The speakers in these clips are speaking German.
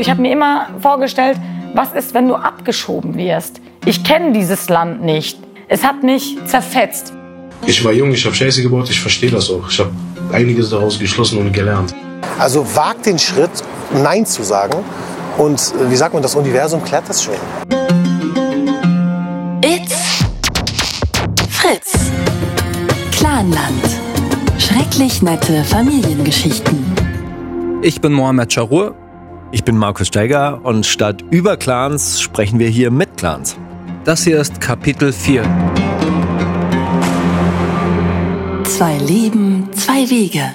Ich habe mir immer vorgestellt, was ist, wenn du abgeschoben wirst? Ich kenne dieses Land nicht. Es hat mich zerfetzt. Ich war jung, ich habe Scheiße gebaut, ich verstehe das auch. Ich habe einiges daraus geschlossen und gelernt. Also wag den Schritt, Nein zu sagen. Und äh, wie sagt man, das Universum klärt das schon. It's Fritz. Clanland. Schrecklich nette Familiengeschichten. Ich bin Mohamed Charur. Ich bin Markus Steiger und statt über Clans sprechen wir hier mit Clans. Das hier ist Kapitel 4. Zwei Leben, zwei Wege.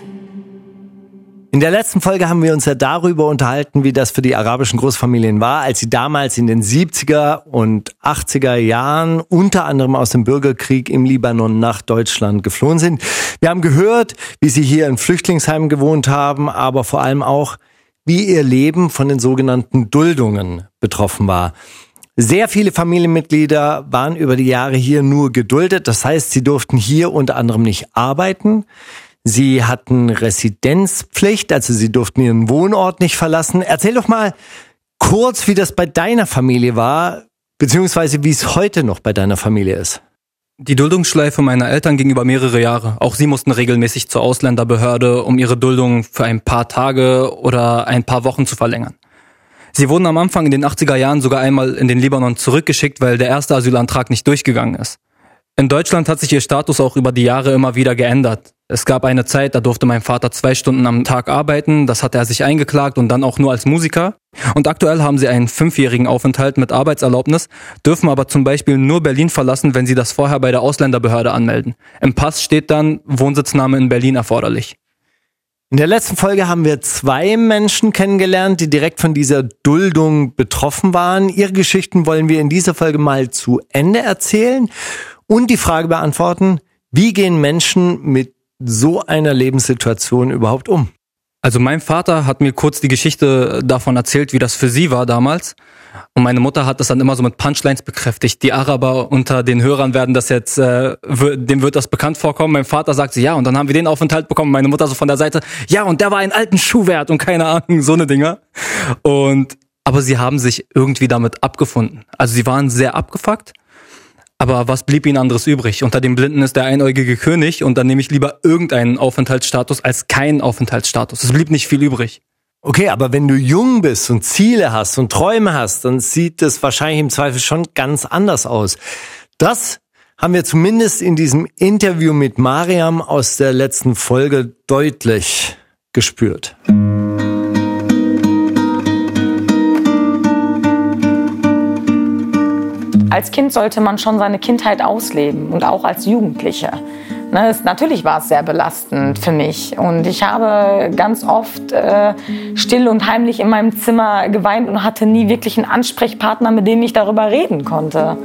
In der letzten Folge haben wir uns ja darüber unterhalten, wie das für die arabischen Großfamilien war, als sie damals in den 70er und 80er Jahren unter anderem aus dem Bürgerkrieg im Libanon nach Deutschland geflohen sind. Wir haben gehört, wie sie hier in Flüchtlingsheimen gewohnt haben, aber vor allem auch, wie ihr Leben von den sogenannten Duldungen betroffen war. Sehr viele Familienmitglieder waren über die Jahre hier nur geduldet. Das heißt, sie durften hier unter anderem nicht arbeiten. Sie hatten Residenzpflicht, also Sie durften Ihren Wohnort nicht verlassen. Erzähl doch mal kurz, wie das bei deiner Familie war, beziehungsweise wie es heute noch bei deiner Familie ist. Die Duldungsschleife meiner Eltern ging über mehrere Jahre. Auch sie mussten regelmäßig zur Ausländerbehörde, um ihre Duldung für ein paar Tage oder ein paar Wochen zu verlängern. Sie wurden am Anfang in den 80er Jahren sogar einmal in den Libanon zurückgeschickt, weil der erste Asylantrag nicht durchgegangen ist. In Deutschland hat sich ihr Status auch über die Jahre immer wieder geändert. Es gab eine Zeit, da durfte mein Vater zwei Stunden am Tag arbeiten, das hatte er sich eingeklagt und dann auch nur als Musiker. Und aktuell haben sie einen fünfjährigen Aufenthalt mit Arbeitserlaubnis, dürfen aber zum Beispiel nur Berlin verlassen, wenn sie das vorher bei der Ausländerbehörde anmelden. Im Pass steht dann Wohnsitznahme in Berlin erforderlich. In der letzten Folge haben wir zwei Menschen kennengelernt, die direkt von dieser Duldung betroffen waren. Ihre Geschichten wollen wir in dieser Folge mal zu Ende erzählen und die Frage beantworten, wie gehen Menschen mit so einer Lebenssituation überhaupt um? Also mein Vater hat mir kurz die Geschichte davon erzählt, wie das für sie war damals. Und meine Mutter hat das dann immer so mit Punchlines bekräftigt. Die Araber unter den Hörern werden das jetzt, äh, dem wird das bekannt vorkommen. Mein Vater sagt sie, ja, und dann haben wir den Aufenthalt bekommen. Meine Mutter so von der Seite, ja, und der war einen alten Schuh wert und keine Ahnung, so eine Dinger. Und, aber sie haben sich irgendwie damit abgefunden. Also sie waren sehr abgefuckt aber was blieb ihnen anderes übrig? Unter den Blinden ist der einäugige König und dann nehme ich lieber irgendeinen Aufenthaltsstatus als keinen Aufenthaltsstatus. Es blieb nicht viel übrig. Okay, aber wenn du jung bist und Ziele hast und Träume hast, dann sieht es wahrscheinlich im Zweifel schon ganz anders aus. Das haben wir zumindest in diesem Interview mit Mariam aus der letzten Folge deutlich gespürt. Als Kind sollte man schon seine Kindheit ausleben und auch als Jugendliche. Ne, natürlich war es sehr belastend für mich und ich habe ganz oft äh, still und heimlich in meinem Zimmer geweint und hatte nie wirklich einen Ansprechpartner, mit dem ich darüber reden konnte.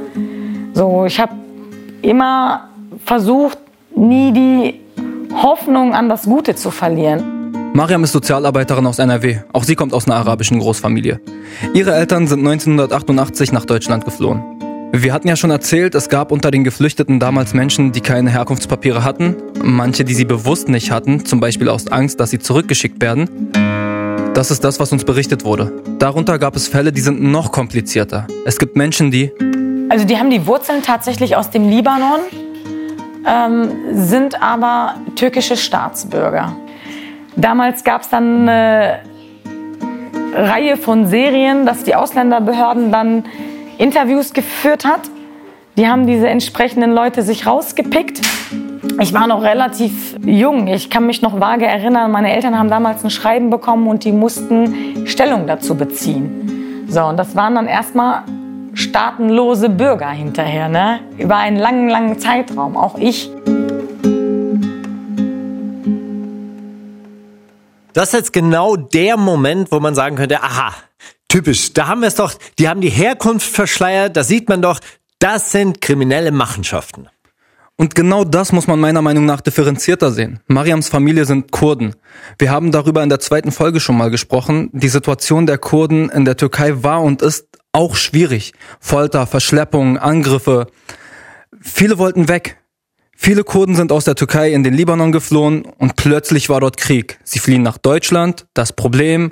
So, ich habe immer versucht, nie die Hoffnung an das Gute zu verlieren. Mariam ist Sozialarbeiterin aus NRW. Auch sie kommt aus einer arabischen Großfamilie. Ihre Eltern sind 1988 nach Deutschland geflohen. Wir hatten ja schon erzählt, es gab unter den Geflüchteten damals Menschen, die keine Herkunftspapiere hatten, manche, die sie bewusst nicht hatten, zum Beispiel aus Angst, dass sie zurückgeschickt werden. Das ist das, was uns berichtet wurde. Darunter gab es Fälle, die sind noch komplizierter. Es gibt Menschen, die... Also die haben die Wurzeln tatsächlich aus dem Libanon, ähm, sind aber türkische Staatsbürger. Damals gab es dann eine Reihe von Serien, dass die Ausländerbehörden dann Interviews geführt hat. Die haben diese entsprechenden Leute sich rausgepickt. Ich war noch relativ jung. Ich kann mich noch vage erinnern, meine Eltern haben damals ein Schreiben bekommen und die mussten Stellung dazu beziehen. So, und das waren dann erstmal staatenlose Bürger hinterher, ne? Über einen langen, langen Zeitraum. Auch ich. Das ist jetzt genau der Moment, wo man sagen könnte, aha, Typisch. Da haben wir es doch, die haben die Herkunft verschleiert, da sieht man doch, das sind kriminelle Machenschaften. Und genau das muss man meiner Meinung nach differenzierter sehen. Mariams Familie sind Kurden. Wir haben darüber in der zweiten Folge schon mal gesprochen. Die Situation der Kurden in der Türkei war und ist auch schwierig. Folter, Verschleppungen, Angriffe. Viele wollten weg. Viele Kurden sind aus der Türkei in den Libanon geflohen und plötzlich war dort Krieg. Sie fliehen nach Deutschland. Das Problem,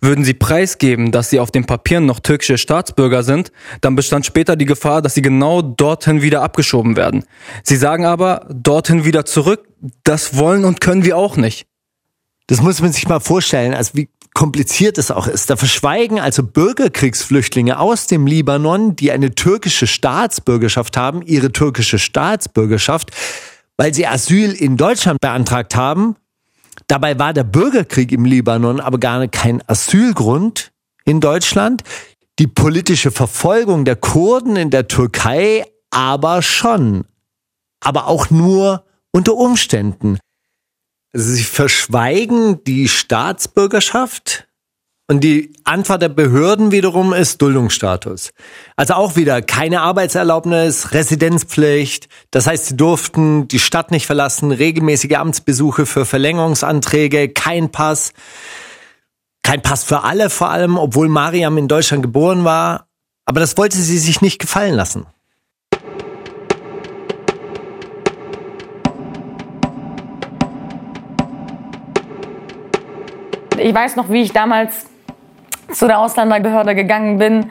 Würden sie preisgeben, dass sie auf den Papieren noch türkische Staatsbürger sind, dann bestand später die Gefahr, dass sie genau dorthin wieder abgeschoben werden. Sie sagen aber, dorthin wieder zurück, das wollen und können wir auch nicht. Das muss man sich mal vorstellen, also wie kompliziert es auch ist. Da verschweigen also Bürgerkriegsflüchtlinge aus dem Libanon, die eine türkische Staatsbürgerschaft haben, ihre türkische Staatsbürgerschaft, weil sie Asyl in Deutschland beantragt haben. Dabei war der Bürgerkrieg im Libanon aber gar kein Asylgrund in Deutschland. Die politische Verfolgung der Kurden in der Türkei aber schon. Aber auch nur unter Umständen. Sie verschweigen die Staatsbürgerschaft und die Antwort der Behörden wiederum ist Duldungsstatus. Also auch wieder keine Arbeitserlaubnis, Residenzpflicht. Das heißt, sie durften die Stadt nicht verlassen, regelmäßige Amtsbesuche für Verlängerungsanträge, kein Pass. Kein Pass für alle vor allem, obwohl Mariam in Deutschland geboren war. Aber das wollte sie sich nicht gefallen lassen. Ich weiß noch, wie ich damals zu der Ausländerbehörde gegangen bin,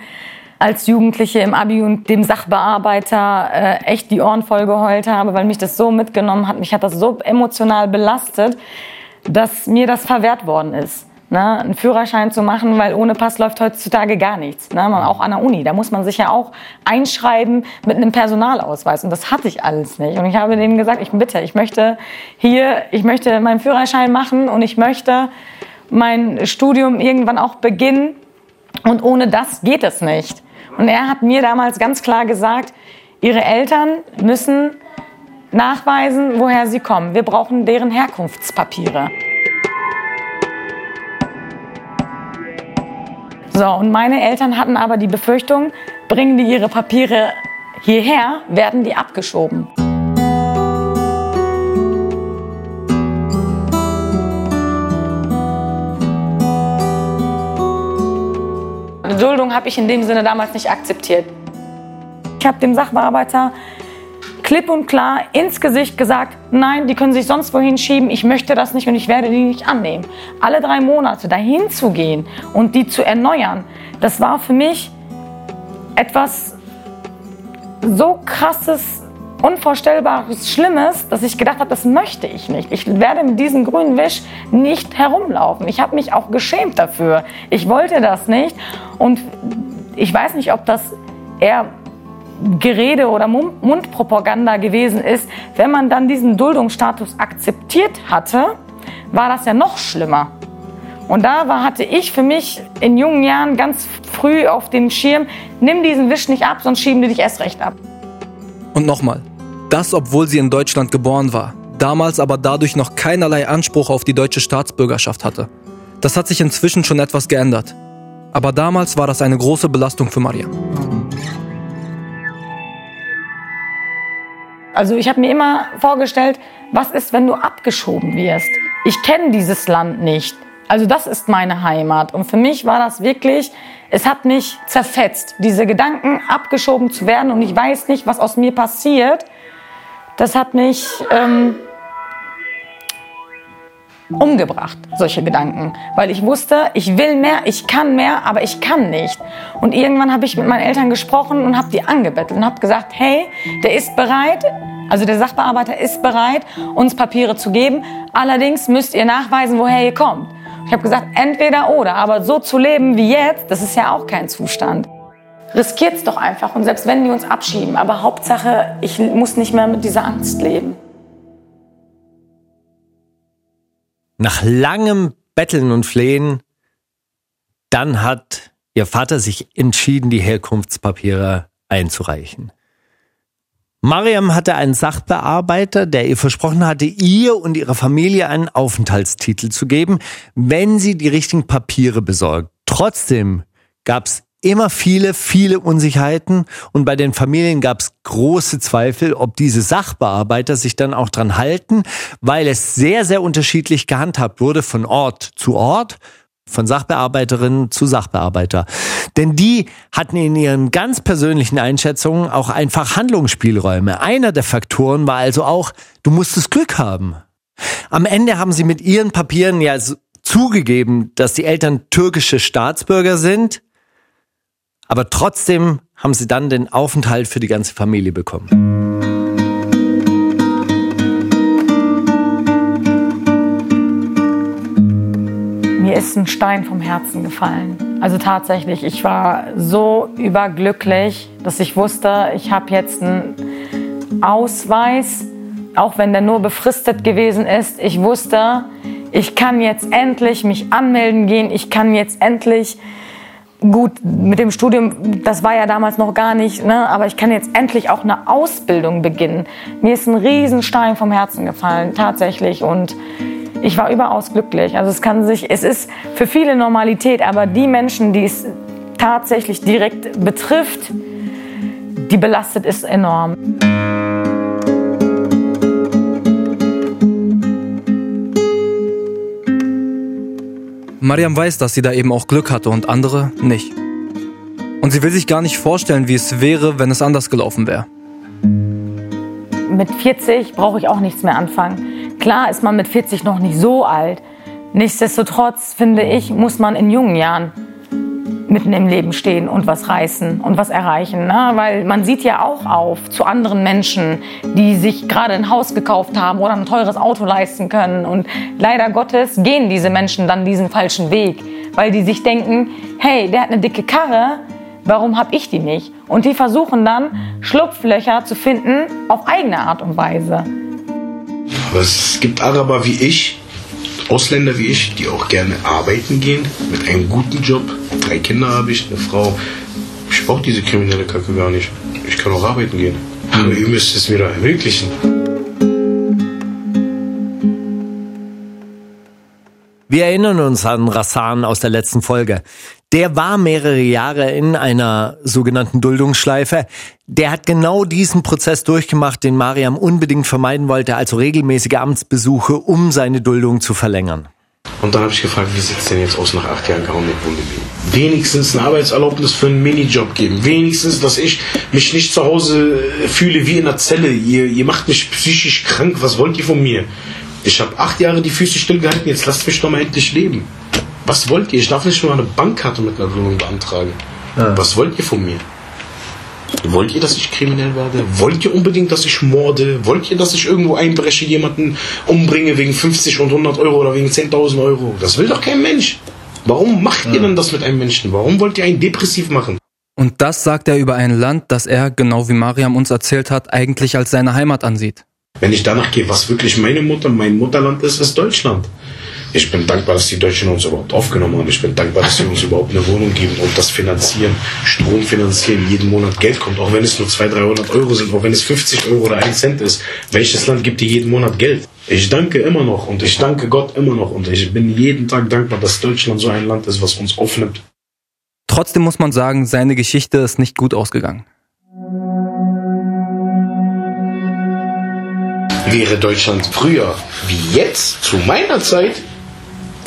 als Jugendliche im Abi und dem Sachbearbeiter äh, echt die Ohren voll geheult habe, weil mich das so mitgenommen hat. Mich hat das so emotional belastet, dass mir das verwehrt worden ist. Ne, einen Führerschein zu machen, weil ohne Pass läuft heutzutage gar nichts. Ne, auch an der Uni, da muss man sich ja auch einschreiben mit einem Personalausweis. Und das hatte ich alles nicht. Und ich habe denen gesagt, ich bitte, ich möchte hier, ich möchte meinen Führerschein machen und ich möchte mein Studium irgendwann auch beginnen. Und ohne das geht es nicht. Und er hat mir damals ganz klar gesagt, ihre Eltern müssen nachweisen, woher sie kommen. Wir brauchen deren Herkunftspapiere. So, und meine Eltern hatten aber die Befürchtung, bringen die ihre Papiere hierher, werden die abgeschoben. Eine Duldung habe ich in dem Sinne damals nicht akzeptiert. Ich habe dem Sachbearbeiter klipp und klar ins Gesicht gesagt, nein, die können sich sonst wohin schieben, ich möchte das nicht und ich werde die nicht annehmen. Alle drei Monate dahin zu gehen und die zu erneuern, das war für mich etwas so krasses, unvorstellbares, schlimmes, dass ich gedacht habe, das möchte ich nicht. Ich werde mit diesem grünen Wisch nicht herumlaufen. Ich habe mich auch geschämt dafür. Ich wollte das nicht und ich weiß nicht, ob das eher Gerede oder Mundpropaganda gewesen ist. Wenn man dann diesen Duldungsstatus akzeptiert hatte, war das ja noch schlimmer. Und da war, hatte ich für mich in jungen Jahren ganz früh auf dem Schirm, nimm diesen Wisch nicht ab, sonst schieben die dich erst recht ab. Und nochmal, das obwohl sie in Deutschland geboren war, damals aber dadurch noch keinerlei Anspruch auf die deutsche Staatsbürgerschaft hatte. Das hat sich inzwischen schon etwas geändert. Aber damals war das eine große Belastung für Maria. Also ich habe mir immer vorgestellt, was ist, wenn du abgeschoben wirst? Ich kenne dieses Land nicht. Also das ist meine Heimat. Und für mich war das wirklich, es hat mich zerfetzt, diese Gedanken abgeschoben zu werden und ich weiß nicht, was aus mir passiert. Das hat mich ähm, umgebracht, solche Gedanken. Weil ich wusste, ich will mehr, ich kann mehr, aber ich kann nicht. Und irgendwann habe ich mit meinen Eltern gesprochen und habe die angebettelt und habe gesagt, hey, der ist bereit, also der Sachbearbeiter ist bereit, uns Papiere zu geben. Allerdings müsst ihr nachweisen, woher ihr kommt. Ich habe gesagt, entweder oder. Aber so zu leben wie jetzt, das ist ja auch kein Zustand. Riskiert's doch einfach und selbst wenn die uns abschieben, aber Hauptsache, ich muss nicht mehr mit dieser Angst leben. Nach langem Betteln und Flehen, dann hat ihr Vater sich entschieden, die Herkunftspapiere einzureichen. Mariam hatte einen Sachbearbeiter, der ihr versprochen hatte, ihr und ihrer Familie einen Aufenthaltstitel zu geben, wenn sie die richtigen Papiere besorgt. Trotzdem gab es immer viele, viele Unsicherheiten und bei den Familien gab es große Zweifel, ob diese Sachbearbeiter sich dann auch dran halten, weil es sehr, sehr unterschiedlich gehandhabt wurde von Ort zu Ort von Sachbearbeiterin zu Sachbearbeiter. Denn die hatten in ihren ganz persönlichen Einschätzungen auch einfach Handlungsspielräume. Einer der Faktoren war also auch, du musstest Glück haben. Am Ende haben sie mit ihren Papieren ja zugegeben, dass die Eltern türkische Staatsbürger sind, aber trotzdem haben sie dann den Aufenthalt für die ganze Familie bekommen. Mir ist ein Stein vom Herzen gefallen. Also tatsächlich, ich war so überglücklich, dass ich wusste, ich habe jetzt einen Ausweis, auch wenn der nur befristet gewesen ist. Ich wusste, ich kann jetzt endlich mich anmelden gehen, ich kann jetzt endlich gut mit dem Studium, das war ja damals noch gar nicht, ne, aber ich kann jetzt endlich auch eine Ausbildung beginnen. Mir ist ein Riesenstein vom Herzen gefallen, tatsächlich und ich war überaus glücklich. Also es kann sich, es ist für viele Normalität, aber die Menschen, die es tatsächlich direkt betrifft, die belastet ist enorm. Mariam weiß, dass sie da eben auch Glück hatte und andere nicht. Und sie will sich gar nicht vorstellen, wie es wäre, wenn es anders gelaufen wäre. Mit 40 brauche ich auch nichts mehr anfangen. Klar ist man mit 40 noch nicht so alt. Nichtsdestotrotz, finde ich, muss man in jungen Jahren mitten im Leben stehen und was reißen und was erreichen. Ne? Weil man sieht ja auch auf zu anderen Menschen, die sich gerade ein Haus gekauft haben oder ein teures Auto leisten können. Und leider Gottes gehen diese Menschen dann diesen falschen Weg, weil die sich denken, hey, der hat eine dicke Karre, warum habe ich die nicht? Und die versuchen dann Schlupflöcher zu finden auf eigene Art und Weise. Es gibt Araber wie ich, Ausländer wie ich, die auch gerne arbeiten gehen, mit einem guten Job. Drei Kinder habe ich, eine Frau. Ich brauche diese kriminelle Kacke gar nicht. Ich kann auch arbeiten gehen. Aber ihr müsst es mir doch ermöglichen. Wir erinnern uns an Rassan aus der letzten Folge. Der war mehrere Jahre in einer sogenannten Duldungsschleife. Der hat genau diesen Prozess durchgemacht, den Mariam unbedingt vermeiden wollte, also regelmäßige Amtsbesuche, um seine Duldung zu verlängern. Und dann habe ich gefragt, wie sieht es denn jetzt aus nach acht Jahren Kaumnik-Bundesliga? Wenigstens eine Arbeitserlaubnis für einen Minijob geben. Wenigstens, dass ich mich nicht zu Hause fühle wie in einer Zelle. Ihr, ihr macht mich psychisch krank. Was wollt ihr von mir? Ich habe acht Jahre die Füße stillgehalten. Jetzt lasst mich doch mal endlich leben. Was wollt ihr? Ich darf nicht mal eine Bankkarte mit einer Wohnung beantragen. Ja. Was wollt ihr von mir? Wollt ihr, dass ich kriminell werde? Wollt ihr unbedingt, dass ich morde? Wollt ihr, dass ich irgendwo einbreche, jemanden umbringe wegen 50 und 100 Euro oder wegen 10.000 Euro? Das will doch kein Mensch. Warum macht ja. ihr denn das mit einem Menschen? Warum wollt ihr einen depressiv machen? Und das sagt er über ein Land, das er, genau wie Mariam uns erzählt hat, eigentlich als seine Heimat ansieht. Wenn ich danach gehe, was wirklich meine Mutter, mein Mutterland ist, ist Deutschland. Ich bin dankbar, dass die Deutschen uns überhaupt aufgenommen haben. Ich bin dankbar, dass sie uns überhaupt eine Wohnung geben und das finanzieren, Strom finanzieren, jeden Monat Geld kommt, auch wenn es nur 200, 300 Euro sind, auch wenn es 50 Euro oder 1 Cent ist. Welches Land gibt dir jeden Monat Geld? Ich danke immer noch und ich danke Gott immer noch und ich bin jeden Tag dankbar, dass Deutschland so ein Land ist, was uns aufnimmt. Trotzdem muss man sagen, seine Geschichte ist nicht gut ausgegangen. Wäre Deutschland früher wie jetzt, zu meiner Zeit,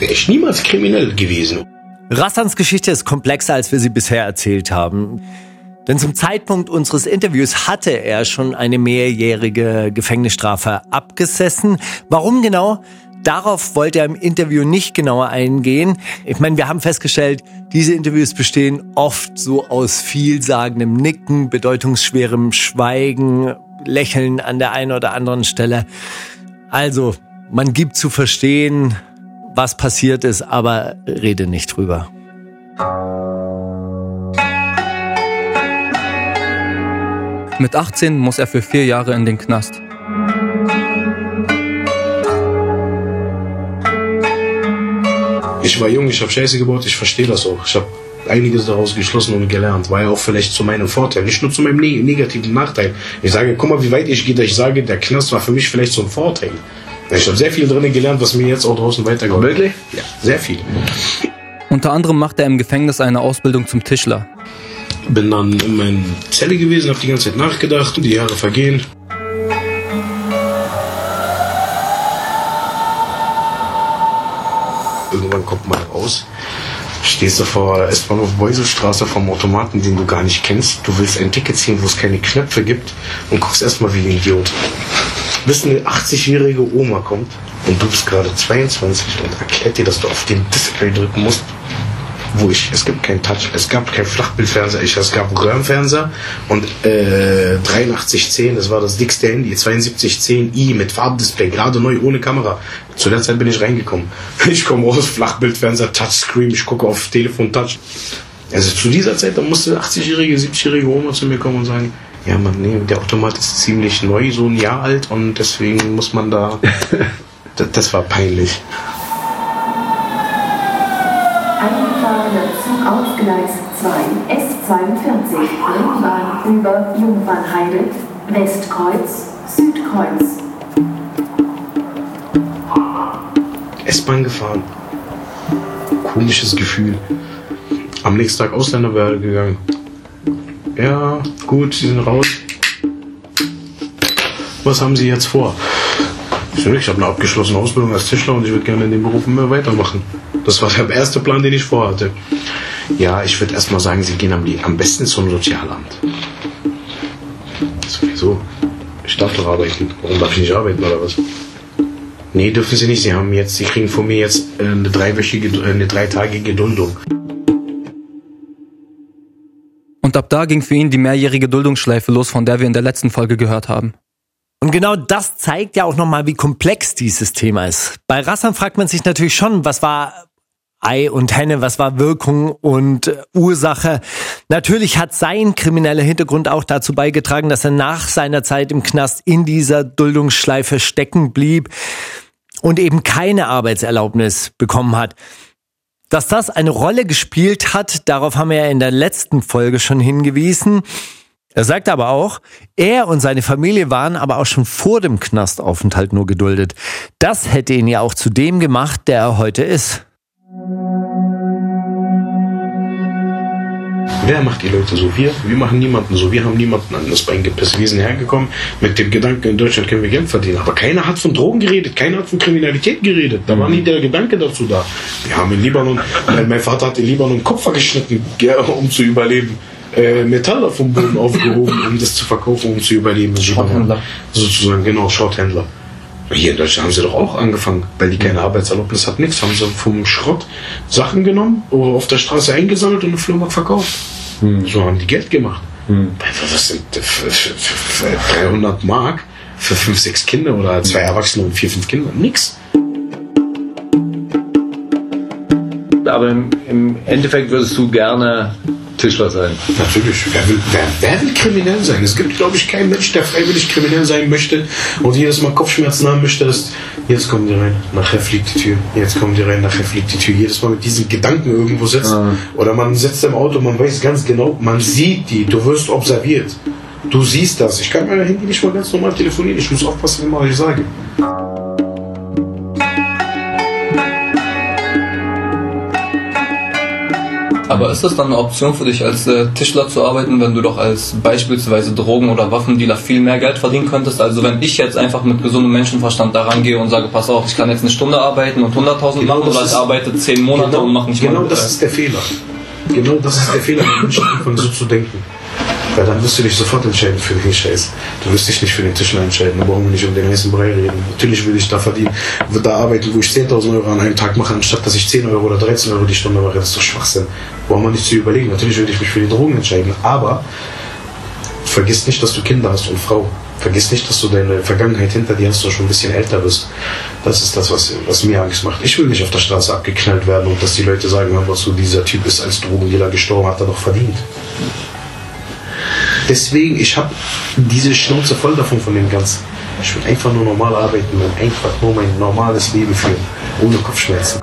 wäre ich niemals kriminell gewesen. Rassans Geschichte ist komplexer, als wir sie bisher erzählt haben. Denn zum Zeitpunkt unseres Interviews hatte er schon eine mehrjährige Gefängnisstrafe abgesessen. Warum genau? Darauf wollte er im Interview nicht genauer eingehen. Ich meine, wir haben festgestellt, diese Interviews bestehen oft so aus vielsagendem Nicken, bedeutungsschwerem Schweigen, Lächeln an der einen oder anderen Stelle. Also, man gibt zu verstehen, was passiert ist, aber rede nicht drüber. Mit 18 muss er für vier Jahre in den Knast. Ich war jung, ich habe Scheiße gebaut, ich verstehe das auch. Ich habe einiges daraus geschlossen und gelernt. War ja auch vielleicht zu meinem Vorteil, nicht nur zu meinem negativen Nachteil. Ich sage, guck mal, wie weit ich gehe, ich sage, der Knast war für mich vielleicht so ein Vorteil. Ich habe sehr viel drinnen gelernt, was mir jetzt auch draußen weitergeholfen hat. Wirklich? Ja, sehr viel. Unter anderem macht er im Gefängnis eine Ausbildung zum Tischler. Bin dann in meiner Zelle gewesen, habe die ganze Zeit nachgedacht, die Jahre vergehen. Irgendwann kommt man raus, stehst du vor S-Bahnhof Beuselstraße vom Automaten, den du gar nicht kennst. Du willst ein Ticket ziehen, wo es keine Knöpfe gibt und guckst erstmal wie ein Idiot bis eine 80-jährige Oma kommt und du bist gerade 22 und erklärt dir, dass du auf den Display drücken musst, wo ich, es gibt kein Touch, es gab kein Flachbildfernseher, ich, es gab Röhrenfernseher und äh, 8310, das war das dickste Handy, 7210i mit Farbdisplay, gerade neu, ohne Kamera. Zu der Zeit bin ich reingekommen. Ich komme raus, Flachbildfernseher, Touchscreen, ich gucke auf Telefon, Touch. Also zu dieser Zeit, da musste 80-jährige, 70-jährige Oma zu mir kommen und sagen, ja man, nee, der Automat ist ziemlich neu, so ein Jahr alt und deswegen muss man da... das, das war peinlich. Einfahrende Zug auf Gleis 2 S42 Ringbahn über Jungfernheide, Westkreuz, Südkreuz. S-Bahn gefahren. Komisches Gefühl. Am nächsten Tag Ausländerbehörde gegangen. Ja, gut, Sie sind raus. Was haben Sie jetzt vor? Ich habe eine abgeschlossene Ausbildung als Tischler und ich würde gerne in dem Beruf immer weitermachen. Das war der erste Plan, den ich vorhatte. Ja, ich würde erst mal sagen, Sie gehen am, besten zum Sozialamt. Sowieso. Ich darf doch arbeiten. Warum darf ich nicht arbeiten oder was? Nee, dürfen Sie nicht. Sie haben jetzt, Sie kriegen von mir jetzt äh, eine dreiwöchige, äh, eine dreitagige Duldung. Und ab da ging für ihn die mehrjährige Duldungsschleife los, von der wir in der letzten Folge gehört haben. Und genau das zeigt ja auch nochmal, wie komplex dieses Thema ist. Bei Rassan fragt man sich natürlich schon, was war Ei und Henne, was war Wirkung und Ursache. Natürlich hat sein krimineller Hintergrund auch dazu beigetragen, dass er nach seiner Zeit im Knast in dieser Duldungsschleife stecken blieb und eben keine Arbeitserlaubnis bekommen hat. Dass das eine Rolle gespielt hat, darauf haben wir ja in der letzten Folge schon hingewiesen. Er sagt aber auch, er und seine Familie waren aber auch schon vor dem Knastaufenthalt nur geduldet. Das hätte ihn ja auch zu dem gemacht, der er heute ist. Wer macht die Leute so? Wir? Wir machen niemanden so. Wir haben niemanden an das Bein gepisst. Wir sind hergekommen mit dem Gedanken, in Deutschland können wir Geld verdienen. Aber keiner hat von Drogen geredet, keiner hat von Kriminalität geredet. Da war nie der Gedanke dazu da. Wir haben in Libanon, mein Vater hat in Libanon Kupfer geschnitten, um zu überleben. Äh, Metalle vom Boden aufgehoben, um das zu verkaufen, um zu überleben. Schrotthändler. Sozusagen, genau, Schrotthändler. Hier in Deutschland haben sie doch auch angefangen, weil die keine Arbeitserlaubnis hat, nichts. Haben sie vom Schrott Sachen genommen, oder auf der Straße eingesammelt und im Flohmarkt verkauft. Hm. So haben die Geld gemacht. Hm. Was sind 300 Mark für 5, 6 Kinder oder zwei Erwachsene und 4, 5 Kinder? Nix. Aber im Endeffekt würdest du gerne Tischler sein. Natürlich. Wer will, wer, wer will kriminell sein? Es gibt, glaube ich, keinen Mensch, der freiwillig kriminell sein möchte und jedes Mal Kopfschmerzen haben möchte, dass jetzt kommen die rein, nachher fliegt die Tür, jetzt kommen die rein, nachher fliegt die Tür. Jedes Mal mit diesen Gedanken irgendwo sitzt. Ah. Oder man sitzt im Auto, man weiß ganz genau, man sieht die, du wirst observiert. Du siehst das. Ich kann mein Handy nicht mal ganz normal telefonieren. Ich muss aufpassen, was ich sage. Aber ist das dann eine Option für dich, als äh, Tischler zu arbeiten, wenn du doch als beispielsweise Drogen- oder Waffendealer viel mehr Geld verdienen könntest? Also wenn ich jetzt einfach mit gesundem Menschenverstand da rangehe und sage, pass auf, ich kann jetzt eine Stunde arbeiten und 100.000 genau machen oder ich arbeite 10 Monate genau, und mache nicht Genau mal, das ist der Fehler. Genau das ist der Fehler, wenn Menschen anfangen so zu denken. Weil dann wirst du dich sofort entscheiden für den Scheiß. Du wirst dich nicht für den Tischler entscheiden. Da brauchen wir nicht um den heißen Brei reden. Natürlich will ich da verdienen, da arbeiten, wo ich 10.000 Euro an einem Tag mache, anstatt dass ich 10 Euro oder 13 Euro die Stunde mache. Das ist doch Schwachsinn. Brauchen wir nicht zu überlegen. Natürlich würde ich mich für die Drogen entscheiden. Aber vergiss nicht, dass du Kinder hast und Frau. Vergiss nicht, dass du deine Vergangenheit hinter dir hast und schon ein bisschen älter bist. Das ist das, was, was mir Angst macht. Ich will nicht auf der Straße abgeknallt werden und dass die Leute sagen, was so dieser Typ ist als Drogendealer gestorben, hat er doch verdient. Deswegen, ich habe diese Schnauze voll davon von dem Ganzen. Ich will einfach nur normal arbeiten und einfach nur mein normales Leben führen, ohne Kopfschmerzen.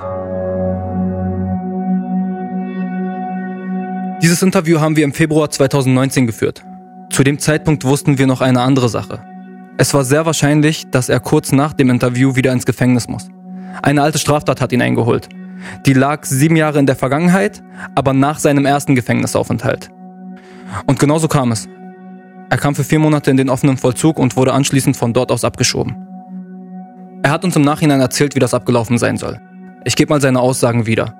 Dieses Interview haben wir im Februar 2019 geführt. Zu dem Zeitpunkt wussten wir noch eine andere Sache. Es war sehr wahrscheinlich, dass er kurz nach dem Interview wieder ins Gefängnis muss. Eine alte Straftat hat ihn eingeholt. Die lag sieben Jahre in der Vergangenheit, aber nach seinem ersten Gefängnisaufenthalt. Und genauso kam es. Er kam für vier Monate in den offenen Vollzug und wurde anschließend von dort aus abgeschoben. Er hat uns im Nachhinein erzählt, wie das abgelaufen sein soll. Ich gebe mal seine Aussagen wieder.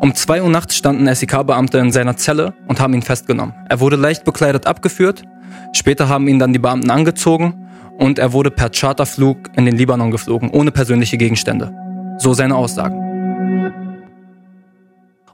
Um zwei Uhr nachts standen SEK-Beamte in seiner Zelle und haben ihn festgenommen. Er wurde leicht bekleidet abgeführt. Später haben ihn dann die Beamten angezogen und er wurde per Charterflug in den Libanon geflogen, ohne persönliche Gegenstände. So seine Aussagen.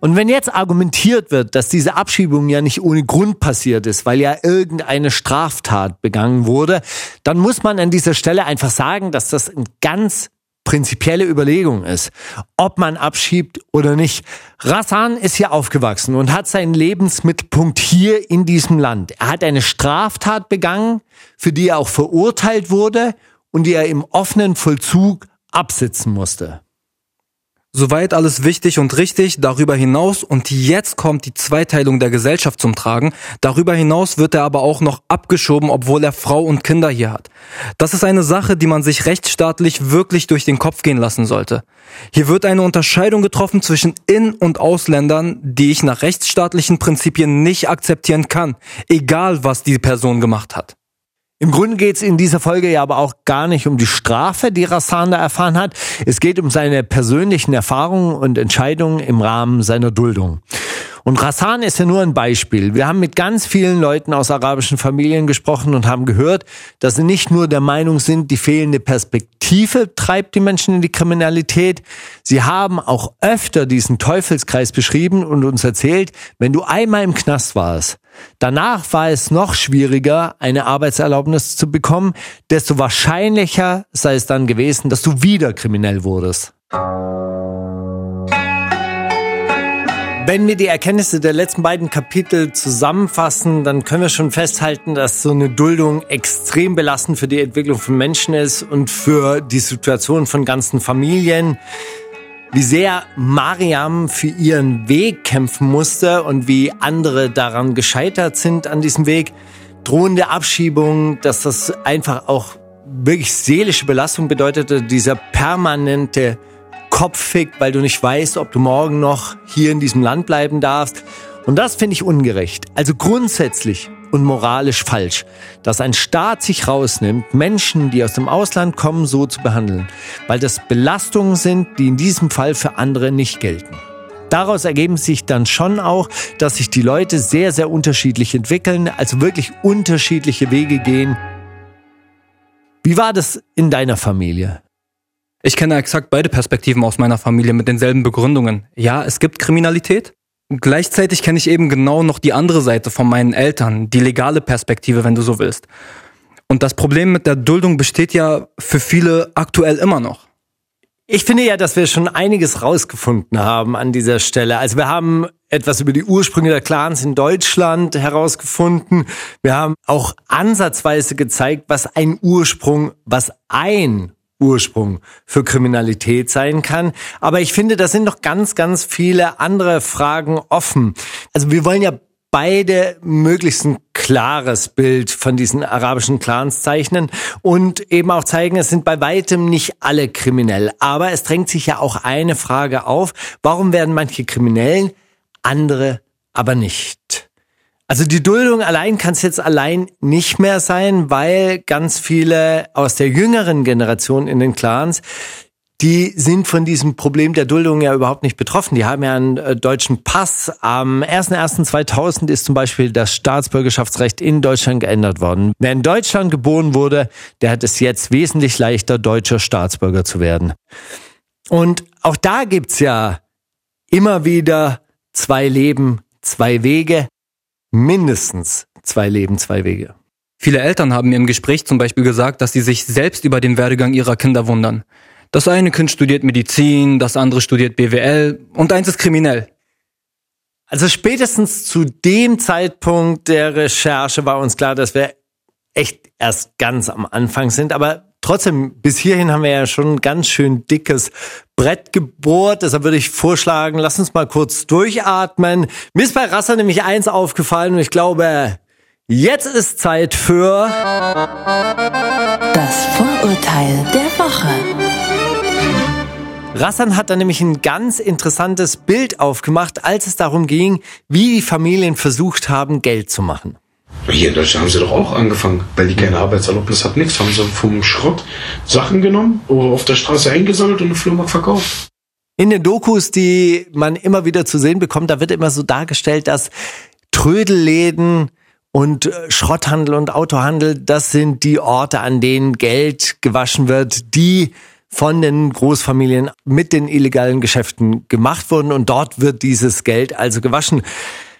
Und wenn jetzt argumentiert wird, dass diese Abschiebung ja nicht ohne Grund passiert ist, weil ja irgendeine Straftat begangen wurde, dann muss man an dieser Stelle einfach sagen, dass das ein ganz prinzipielle Überlegung ist, ob man abschiebt oder nicht. Rassan ist hier aufgewachsen und hat seinen Lebensmittelpunkt hier in diesem Land. Er hat eine Straftat begangen, für die er auch verurteilt wurde und die er im offenen Vollzug absitzen musste. Soweit alles wichtig und richtig. Darüber hinaus, und jetzt kommt die Zweiteilung der Gesellschaft zum Tragen, darüber hinaus wird er aber auch noch abgeschoben, obwohl er Frau und Kinder hier hat. Das ist eine Sache, die man sich rechtsstaatlich wirklich durch den Kopf gehen lassen sollte. Hier wird eine Unterscheidung getroffen zwischen In- und Ausländern, die ich nach rechtsstaatlichen Prinzipien nicht akzeptieren kann, egal was die Person gemacht hat. Im Grunde geht es in dieser Folge ja aber auch gar nicht um die Strafe, die Rassan da erfahren hat. Es geht um seine persönlichen Erfahrungen und Entscheidungen im Rahmen seiner Duldung. Und Rassan ist ja nur ein Beispiel. Wir haben mit ganz vielen Leuten aus arabischen Familien gesprochen und haben gehört, dass sie nicht nur der Meinung sind, die fehlende Perspektive treibt die Menschen in die Kriminalität. Sie haben auch öfter diesen Teufelskreis beschrieben und uns erzählt, wenn du einmal im Knast warst, danach war es noch schwieriger, eine Arbeitserlaubnis zu bekommen, desto wahrscheinlicher sei es dann gewesen, dass du wieder kriminell wurdest. Wenn wir die Erkenntnisse der letzten beiden Kapitel zusammenfassen, dann können wir schon festhalten, dass so eine Duldung extrem belastend für die Entwicklung von Menschen ist und für die Situation von ganzen Familien. Wie sehr Mariam für ihren Weg kämpfen musste und wie andere daran gescheitert sind an diesem Weg. Drohende Abschiebung, dass das einfach auch wirklich seelische Belastung bedeutete, dieser permanente kopfig, weil du nicht weißt, ob du morgen noch hier in diesem Land bleiben darfst. Und das finde ich ungerecht. Also grundsätzlich und moralisch falsch, dass ein Staat sich rausnimmt, Menschen, die aus dem Ausland kommen, so zu behandeln, weil das Belastungen sind, die in diesem Fall für andere nicht gelten. Daraus ergeben sich dann schon auch, dass sich die Leute sehr, sehr unterschiedlich entwickeln, also wirklich unterschiedliche Wege gehen. Wie war das in deiner Familie? Ich kenne exakt beide Perspektiven aus meiner Familie mit denselben Begründungen. Ja, es gibt Kriminalität. Gleichzeitig kenne ich eben genau noch die andere Seite von meinen Eltern, die legale Perspektive, wenn du so willst. Und das Problem mit der Duldung besteht ja für viele aktuell immer noch. Ich finde ja, dass wir schon einiges rausgefunden haben an dieser Stelle. Also wir haben etwas über die Ursprünge der Clans in Deutschland herausgefunden. Wir haben auch ansatzweise gezeigt, was ein Ursprung, was ein Ursprung für Kriminalität sein kann. Aber ich finde, da sind noch ganz, ganz viele andere Fragen offen. Also wir wollen ja beide möglichst ein klares Bild von diesen arabischen Clans zeichnen und eben auch zeigen, es sind bei weitem nicht alle kriminell. Aber es drängt sich ja auch eine Frage auf, warum werden manche kriminell, andere aber nicht? Also die Duldung allein kann es jetzt allein nicht mehr sein, weil ganz viele aus der jüngeren Generation in den Clans die sind von diesem Problem der Duldung ja überhaupt nicht betroffen. Die haben ja einen äh, deutschen Pass. Am 01.01.2000 ist zum Beispiel das Staatsbürgerschaftsrecht in Deutschland geändert worden. Wer in Deutschland geboren wurde, der hat es jetzt wesentlich leichter, deutscher Staatsbürger zu werden. Und auch da gibt's ja immer wieder zwei Leben, zwei Wege mindestens zwei Leben, zwei Wege. Viele Eltern haben mir im Gespräch zum Beispiel gesagt, dass sie sich selbst über den Werdegang ihrer Kinder wundern. Das eine Kind studiert Medizin, das andere studiert BWL und eins ist kriminell. Also spätestens zu dem Zeitpunkt der Recherche war uns klar, dass wir echt erst ganz am Anfang sind, aber trotzdem, bis hierhin haben wir ja schon ein ganz schön dickes Brett gebohrt. Deshalb würde ich vorschlagen, lass uns mal kurz durchatmen. Mir ist bei Rasser nämlich eins aufgefallen und ich glaube, jetzt ist Zeit für Das Vorurteil der Woche. Rassan hat da nämlich ein ganz interessantes Bild aufgemacht, als es darum ging, wie die Familien versucht haben, Geld zu machen. Hier in Deutschland haben sie doch auch angefangen, weil die keine Arbeitserlaubnis hat, nichts. Haben sie vom Schrott Sachen genommen, oder auf der Straße eingesammelt und im Flohmarkt verkauft. In den Dokus, die man immer wieder zu sehen bekommt, da wird immer so dargestellt, dass Trödelläden Und äh, Schrotthandel und Autohandel, das sind die Orte, an denen Geld gewaschen wird, die von den Großfamilien mit den illegalen Geschäften gemacht wurden. Und dort wird dieses Geld also gewaschen.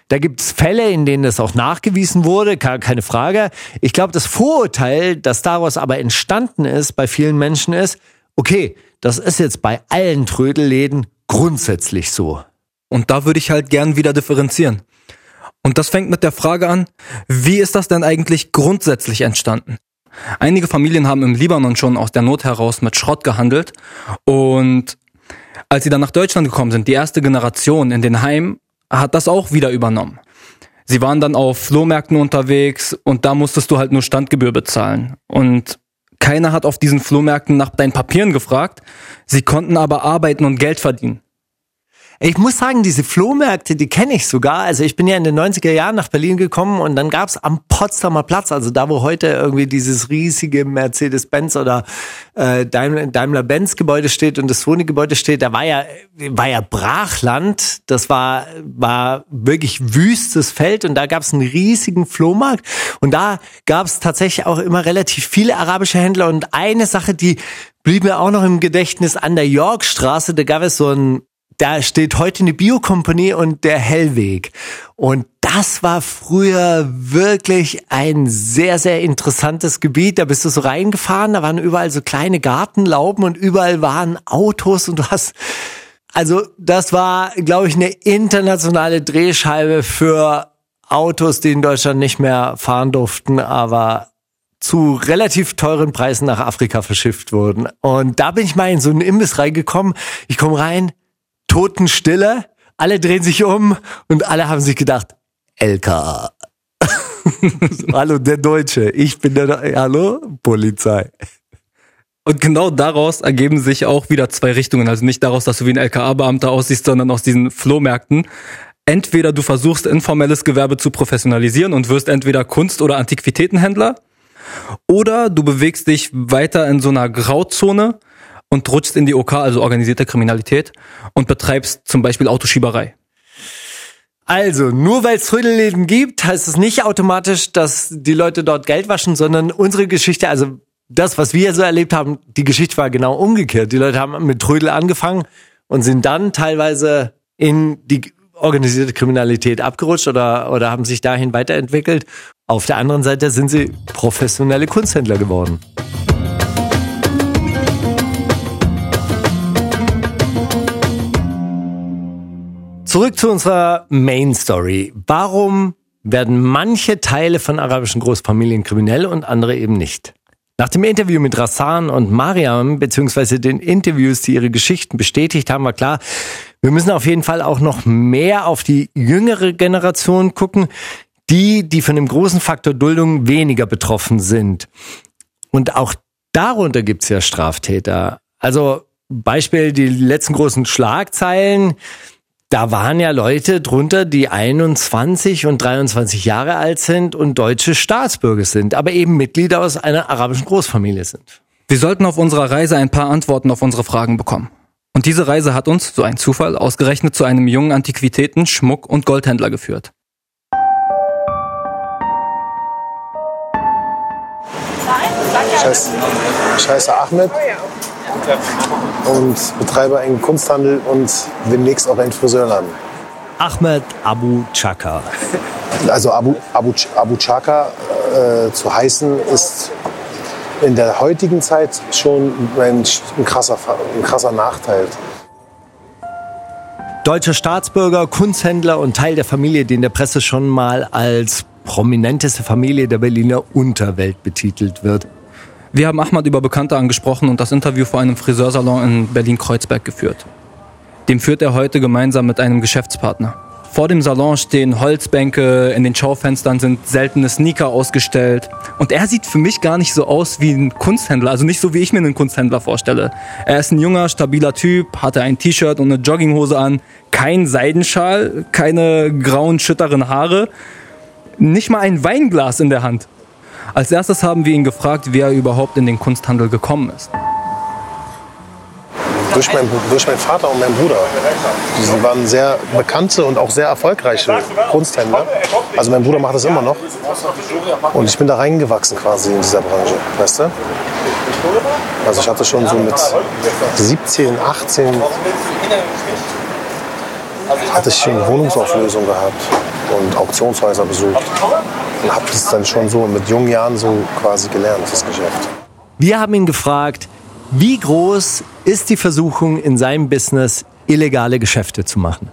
Da gibt es Fälle, in denen das auch nachgewiesen wurde, keine Frage. Ich glaube, das Vorurteil, das daraus aber entstanden ist bei vielen Menschen ist, okay, das ist jetzt bei allen Trödelläden grundsätzlich so. Und da würde ich halt gern wieder differenzieren. Und das fängt mit der Frage an, wie ist das denn eigentlich grundsätzlich entstanden? Einige Familien haben im Libanon schon aus der Not heraus mit Schrott gehandelt und als sie dann nach Deutschland gekommen sind, die erste Generation in den Heimen, hat das auch wieder übernommen. Sie waren dann auf Flohmärkten unterwegs und da musstest du halt nur Standgebühr bezahlen. Und keiner hat auf diesen Flohmärkten nach deinen Papieren gefragt. Sie konnten aber arbeiten und Geld verdienen. Ich muss sagen, diese Flohmärkte, die kenne ich sogar. Also ich bin ja in den 90er Jahren nach Berlin gekommen und dann gab's am Potsdamer Platz, also da, wo heute irgendwie dieses riesige Mercedes-Benz oder äh, Daimler-Benz-Gebäude steht und das Sony-Gebäude steht, da war ja, war ja Brachland. Das war, war wirklich wüstes Feld und da gab's einen riesigen Flohmarkt und da gab's tatsächlich auch immer relativ viele arabische Händler und eine Sache, die blieb mir auch noch im Gedächtnis an der Yorkstraße, da gab es so ein da steht heute eine Biokompanie und der Hellweg. Und das war früher wirklich ein sehr, sehr interessantes Gebiet. Da bist du so reingefahren, da waren überall so kleine Gartenlauben und überall waren Autos und du hast, also das war, glaube ich, eine internationale Drehscheibe für Autos, die in Deutschland nicht mehr fahren durften, aber zu relativ teuren Preisen nach Afrika verschifft wurden. Und da bin ich mal in so einen Imbiss reingekommen. Ich komme rein, Totenstille. Alle drehen sich um und alle haben sich gedacht, LKA. hallo, der Deutsche. Ich bin der, hallo, Polizei. Und genau daraus ergeben sich auch wieder zwei Richtungen. Also nicht daraus, dass du wie ein LKA-Beamter aussiehst, sondern aus diesen Flohmärkten. Entweder du versuchst, informelles Gewerbe zu professionalisieren und wirst entweder Kunst- oder Antiquitätenhändler. Oder du bewegst dich weiter in so einer Grauzone und rutschst in die OK, also organisierte Kriminalität, und betreibst zum Beispiel Autoschieberei. Also, nur weil es Trödelläden gibt, heißt es nicht automatisch, dass die Leute dort Geld waschen, sondern unsere Geschichte, also das, was wir so erlebt haben, die Geschichte war genau umgekehrt. Die Leute haben mit Trödel angefangen und sind dann teilweise in die organisierte Kriminalität abgerutscht oder, oder haben sich dahin weiterentwickelt. Auf der anderen Seite sind sie professionelle Kunsthändler geworden. Zurück zu unserer Main Story. Warum werden manche Teile von arabischen Großfamilien kriminell und andere eben nicht? Nach dem Interview mit Rassan und Mariam, beziehungsweise den Interviews, die ihre Geschichten bestätigt haben, war klar, wir müssen auf jeden Fall auch noch mehr auf die jüngere Generation gucken, die, die von dem großen Faktor Duldung weniger betroffen sind. Und auch darunter gibt's ja Straftäter. Also Beispiel die letzten großen Schlagzeilen da waren ja Leute drunter, die 21 und 23 Jahre alt sind und deutsche Staatsbürger sind, aber eben Mitglieder aus einer arabischen Großfamilie sind. Wir sollten auf unserer Reise ein paar Antworten auf unsere Fragen bekommen. Und diese Reise hat uns, so ein Zufall, ausgerechnet zu einem jungen Antiquitäten-, Schmuck- und Goldhändler geführt. Scheiße, Scheiße Ahmed und betreibe einen Kunsthandel und demnächst auch einen Friseurladen. Ahmed Abu Chaka. Also Abu, Abu, Abu Chaka äh, zu heißen ist in der heutigen Zeit schon ein, ein, krasser, ein krasser Nachteil. Deutscher Staatsbürger, Kunsthändler und Teil der Familie, die in der Presse schon mal als prominenteste Familie der Berliner Unterwelt betitelt wird. Wir haben Ahmad über Bekannte angesprochen und das Interview vor einem Friseursalon in Berlin-Kreuzberg geführt. Dem führt er heute gemeinsam mit einem Geschäftspartner. Vor dem Salon stehen Holzbänke, in den Schaufenstern sind seltene Sneaker ausgestellt. Und er sieht für mich gar nicht so aus wie ein Kunsthändler, also nicht so wie ich mir einen Kunsthändler vorstelle. Er ist ein junger, stabiler Typ, hatte ein T-Shirt und eine Jogginghose an, kein Seidenschal, keine grauen, schütteren Haare, nicht mal ein Weinglas in der Hand. Als erstes haben wir ihn gefragt, wie er überhaupt in den Kunsthandel gekommen ist. durch, mein, durch meinen Vater und meinen Bruder. Die waren sehr bekannte und auch sehr erfolgreiche Kunsthändler. Also mein Bruder macht das immer noch. Und ich bin da reingewachsen quasi in dieser Branche, weißt du? Also ich hatte schon so mit 17, 18 hatte ich schon Wohnungsauflösung gehabt und Auktionshäuser besucht und habe das dann schon so mit jungen Jahren so quasi gelernt, das Geschäft. Wir haben ihn gefragt, wie groß ist die Versuchung in seinem Business, illegale Geschäfte zu machen?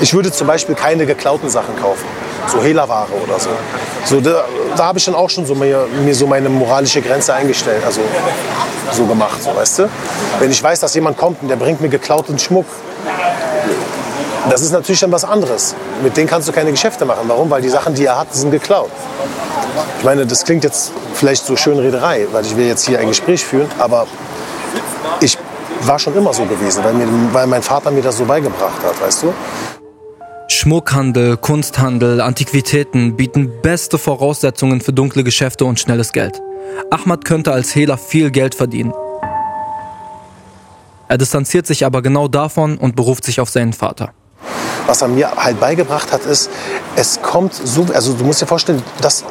Ich würde zum Beispiel keine geklauten Sachen kaufen, so Hehlerware oder so. so da da habe ich dann auch schon so mir, mir so meine moralische Grenze eingestellt, also so gemacht, so weißt du. Wenn ich weiß, dass jemand kommt und der bringt mir geklauten Schmuck, das ist natürlich dann was anderes. Mit denen kannst du keine Geschäfte machen. Warum? Weil die Sachen, die er hat, sind geklaut. Ich meine, das klingt jetzt vielleicht so schön Rederei, weil ich will jetzt hier ein Gespräch führen, aber ich war schon immer so gewesen, weil, mir, weil mein Vater mir das so beigebracht hat, weißt du? Schmuckhandel, Kunsthandel, Antiquitäten bieten beste Voraussetzungen für dunkle Geschäfte und schnelles Geld. Ahmad könnte als Hehler viel Geld verdienen. Er distanziert sich aber genau davon und beruft sich auf seinen Vater. Was er mir halt beigebracht hat, ist, es kommt so, also du musst dir vorstellen, das,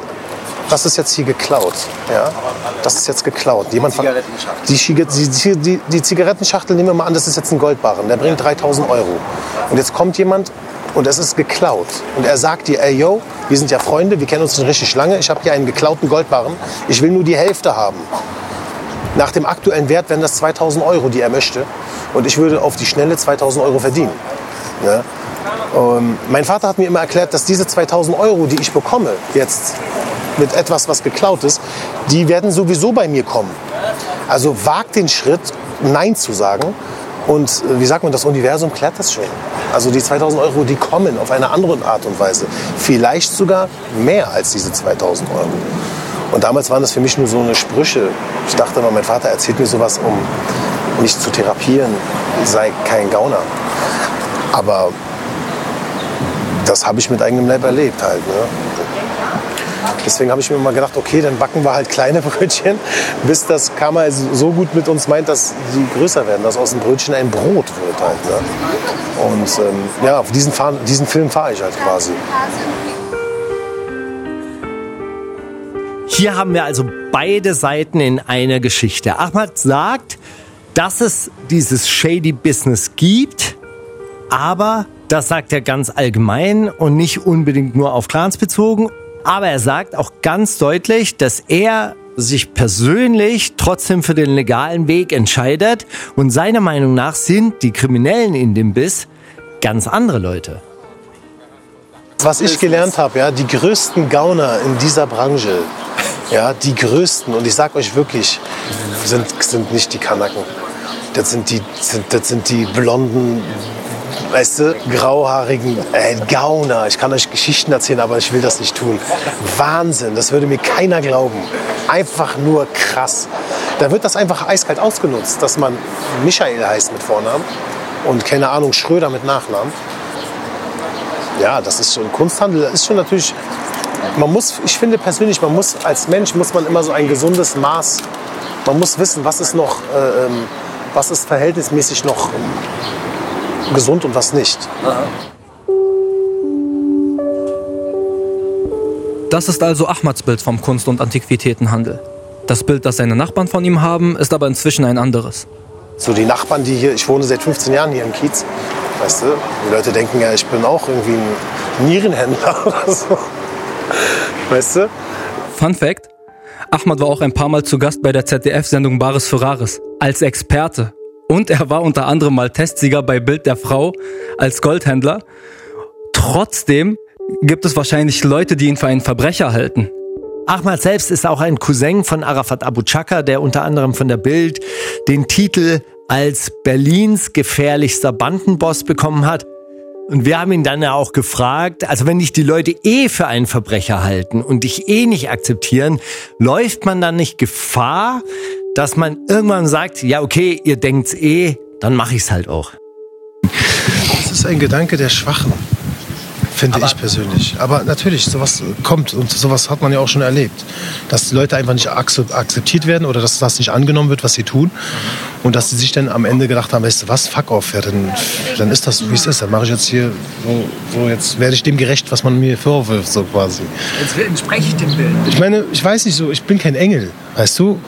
das ist jetzt hier geklaut. Ja? Das ist jetzt geklaut. Jemand die, Schige- die, die, die, Zigarettenschachtel, nehmen wir mal an, das ist jetzt ein Goldbarren, der bringt 3000 Euro. Und jetzt kommt jemand und es ist geklaut. Und er sagt dir, ey yo, wir sind ja Freunde, wir kennen uns schon richtig lange, ich habe hier einen geklauten Goldbarren, ich will nur die Hälfte haben. Nach dem aktuellen Wert wären das 2000 Euro, die er möchte. Und ich würde auf die Schnelle 2000 Euro verdienen. Ja? Ähm, mein Vater hat mir immer erklärt, dass diese 2000 Euro, die ich bekomme, jetzt mit etwas, was geklaut ist, die werden sowieso bei mir kommen. Also wag den Schritt, Nein zu sagen. Und äh, wie sagt man, das Universum klärt das schon. Also die 2000 Euro, die kommen auf eine andere Art und Weise. Vielleicht sogar mehr als diese 2000 Euro. Und damals waren das für mich nur so eine Sprüche. Ich dachte immer, mein Vater erzählt mir sowas, um mich zu therapieren. Sei kein Gauner. Aber das habe ich mit eigenem Leib erlebt halt. Ne? Deswegen habe ich mir mal gedacht, okay, dann backen wir halt kleine Brötchen, bis das Karma es so gut mit uns meint, dass die größer werden, dass aus dem Brötchen ein Brot wird halt. Ne? Und ähm, ja, auf diesen, Fahr diesen Film fahre ich halt quasi. Hier haben wir also beide Seiten in einer Geschichte. Ahmad sagt, dass es dieses shady Business gibt, aber das sagt er ganz allgemein und nicht unbedingt nur auf Clans bezogen. Aber er sagt auch ganz deutlich, dass er sich persönlich trotzdem für den legalen Weg entscheidet und seiner Meinung nach sind die Kriminellen in dem Biss ganz andere Leute. Was ich gelernt habe, ja, die größten Gauner in dieser Branche, ja, die größten, und ich sag euch wirklich, sind, sind nicht die Kanaken. Das sind die, sind, das sind die blonden, weißt du, grauhaarigen äh, Gauner. Ich kann euch Geschichten erzählen, aber ich will das nicht tun. Wahnsinn, das würde mir keiner glauben. Einfach nur krass. Da wird das einfach eiskalt ausgenutzt, dass man Michael heißt mit Vornamen und keine Ahnung, Schröder mit Nachnamen ja, das ist schon Kunsthandel. Das ist schon natürlich. Man muss, ich finde persönlich, man muss als Mensch muss man immer so ein gesundes Maß. Man muss wissen, was ist noch, äh, ähm, was ist verhältnismäßig noch gesund und was nicht. Das ist also Ahmads Bild vom Kunst- und Antiquitätenhandel. Das Bild, das seine Nachbarn von ihm haben, ist aber inzwischen ein anderes. So die Nachbarn, die hier, ich wohne seit 15 Jahren hier im Kiez, weißt du, die Leute denken ja, ich bin auch irgendwie ein Nierenhändler oder so. Weißt du? Fun Fact: Ahmad war auch ein paar Mal zu Gast bei der ZDF-Sendung Bares für Rares als Experte. Und er war unter anderem mal Testsieger bei Bild der Frau als Goldhändler. Trotzdem gibt es wahrscheinlich Leute, die ihn für einen Verbrecher halten. Ahmad selbst ist auch ein Cousin von Arafat Abu Chaka, der unter anderem von der Bild den Titel als Berlins gefährlichster Bandenboss bekommen hat. Und wir haben ihn dann ja auch gefragt, also wenn dich die Leute eh für einen Verbrecher halten und dich eh nicht akzeptieren, läuft man dann nicht Gefahr, dass man irgendwann sagt, ja okay, ihr denkt's eh, dann mache ich's halt auch. Das ist ein Gedanke der Schwachen. Finde ich persönlich. Aber natürlich, sowas kommt und sowas hat man ja auch schon erlebt. Dass Leute einfach nicht akzeptiert werden oder dass das nicht angenommen wird, was sie tun. Und dass sie sich dann am Ende gedacht haben, weißt du was, fuck off, ja, dann, dann ist das, wie es ist. Dann mache ich jetzt hier, so, so, jetzt werde ich dem gerecht, was man mir vorwirft, so quasi. Jetzt entspreche ich dem Bild. Ich meine, ich weiß nicht so, ich bin kein Engel, weißt du?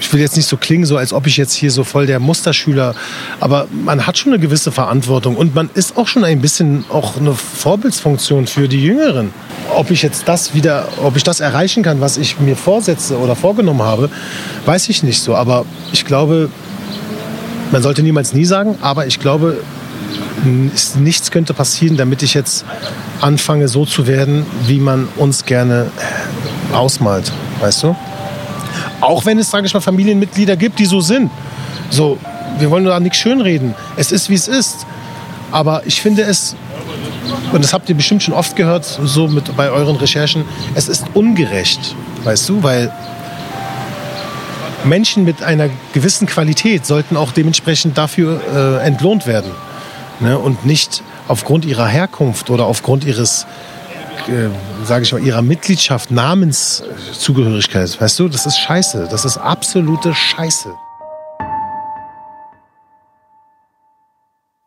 Ich will jetzt nicht so klingen, so als ob ich jetzt hier so voll der Musterschüler, aber man hat schon eine gewisse Verantwortung und man ist auch schon ein bisschen auch eine Vorbildsfunktion für die Jüngeren. Ob ich jetzt das wieder, ob ich das erreichen kann, was ich mir vorsetze oder vorgenommen habe, weiß ich nicht so. Aber ich glaube, man sollte niemals nie sagen, aber ich glaube, nichts könnte passieren, damit ich jetzt anfange, so zu werden, wie man uns gerne ausmalt. Weißt du? Auch wenn es, sage ich mal, Familienmitglieder gibt, die so sind. So, wir wollen da nichts schönreden. Es ist, wie es ist. Aber ich finde es, und das habt ihr bestimmt schon oft gehört, so mit, bei euren Recherchen, es ist ungerecht. Weißt du, weil Menschen mit einer gewissen Qualität sollten auch dementsprechend dafür äh, entlohnt werden. Ne? Und nicht aufgrund ihrer Herkunft oder aufgrund ihres, äh, sage ich mal, ihrer Mitgliedschaft, Namenszugehörigkeit. Weißt du, das ist scheiße. Das ist absolute Scheiße.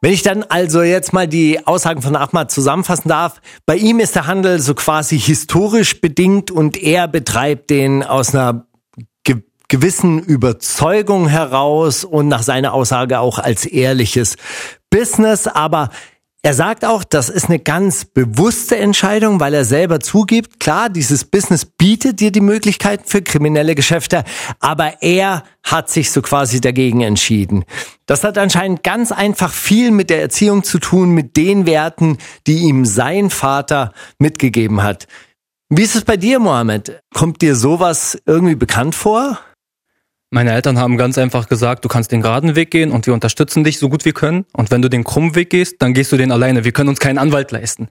Wenn ich dann also jetzt mal die Aussagen von Ahmad zusammenfassen darf, bei ihm ist der Handel so quasi historisch bedingt und er betreibt den aus einer gewissen Überzeugung heraus und nach seiner Aussage auch als ehrliches Business. Aber er sagt auch, das ist eine ganz bewusste Entscheidung, weil er selber zugibt, klar, dieses Business bietet dir die Möglichkeiten für kriminelle Geschäfte, aber er hat sich so quasi dagegen entschieden. Das hat anscheinend ganz einfach viel mit der Erziehung zu tun, mit den Werten, die ihm sein Vater mitgegeben hat. Wie ist es bei dir, Mohammed? Kommt dir sowas irgendwie bekannt vor? Meine Eltern haben ganz einfach gesagt, du kannst den geraden Weg gehen und wir unterstützen dich so gut wir können. Und wenn du den krummen Weg gehst, dann gehst du den alleine. Wir können uns keinen Anwalt leisten.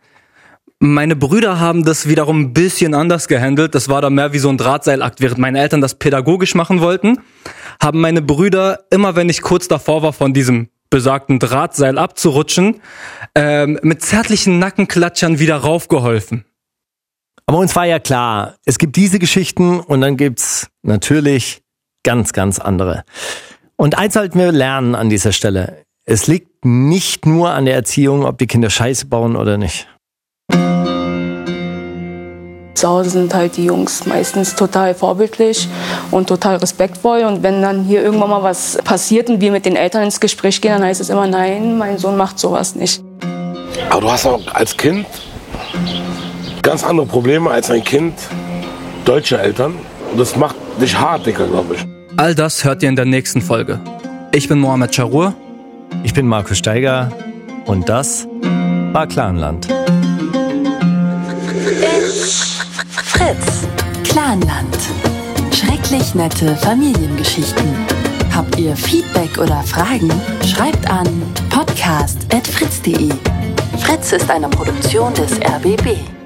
Meine Brüder haben das wiederum ein bisschen anders gehandelt. Das war dann mehr wie so ein Drahtseilakt. Während meine Eltern das pädagogisch machen wollten, haben meine Brüder, immer wenn ich kurz davor war, von diesem besagten Drahtseil abzurutschen, ähm, mit zärtlichen Nackenklatschern wieder raufgeholfen. Aber uns war ja klar, es gibt diese Geschichten und dann gibt's natürlich ganz, ganz andere. Und eins sollten wir lernen an dieser Stelle. Es liegt nicht nur an der Erziehung, ob die Kinder Scheiße bauen oder nicht. Zu Hause sind halt die Jungs meistens total vorbildlich und total respektvoll. Und wenn dann hier irgendwann mal was passiert und wir mit den Eltern ins Gespräch gehen, dann heißt es immer, nein, mein Sohn macht sowas nicht. Aber du hast auch als Kind ganz andere Probleme als ein Kind deutscher Eltern. Und das macht dich hart, Dicker, glaube ich. All das hört ihr in der nächsten Folge. Ich bin Mohamed Charur. Ich bin Markus Steiger. Und das war Clanland. Fritz. Clanland. Schrecklich nette Familiengeschichten. Habt ihr Feedback oder Fragen? Schreibt an podcast.fritz.de. Fritz ist eine Produktion des RBB.